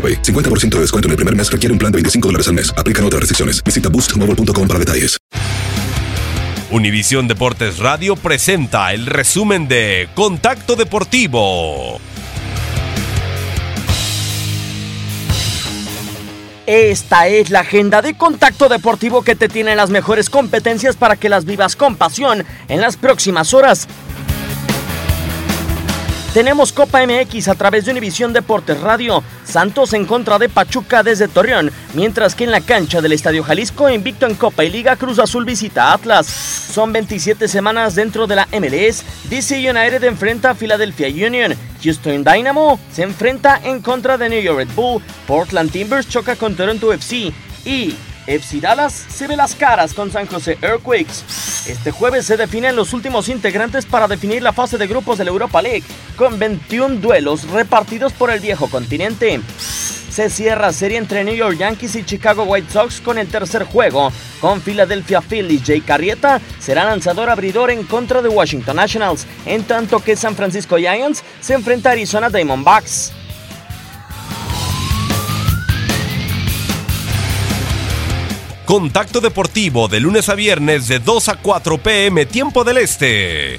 AroPay. 50% de descuento en el primer mes requiere un plan de 25 dólares al mes. Aplican otras restricciones. Visita boostmobile.com para detalles. Univisión Deportes Radio presenta el resumen de Contacto Deportivo. Esta es la agenda de contacto deportivo que te tiene las mejores competencias para que las vivas con pasión en las próximas horas. Tenemos Copa MX a través de Univisión Deportes Radio. Santos en contra de Pachuca desde Torreón, mientras que en la cancha del Estadio Jalisco, invicto en Copa y Liga, Cruz Azul visita Atlas. Son 27 semanas dentro de la MLS. DC United enfrenta a Philadelphia Union. Houston Dynamo se enfrenta en contra de New York Red Bull. Portland Timbers choca con Toronto FC. Y FC Dallas se ve las caras con San José Earthquakes. Este jueves se definen los últimos integrantes para definir la fase de grupos de la Europa League, con 21 duelos repartidos por el viejo continente. Se cierra serie entre New York Yankees y Chicago White Sox con el tercer juego, con Philadelphia Phillies. Jay Carrieta será lanzador abridor en contra de Washington Nationals, en tanto que San Francisco Giants se enfrenta a Arizona Diamondbacks. Contacto Deportivo de lunes a viernes de 2 a 4 pm tiempo del Este.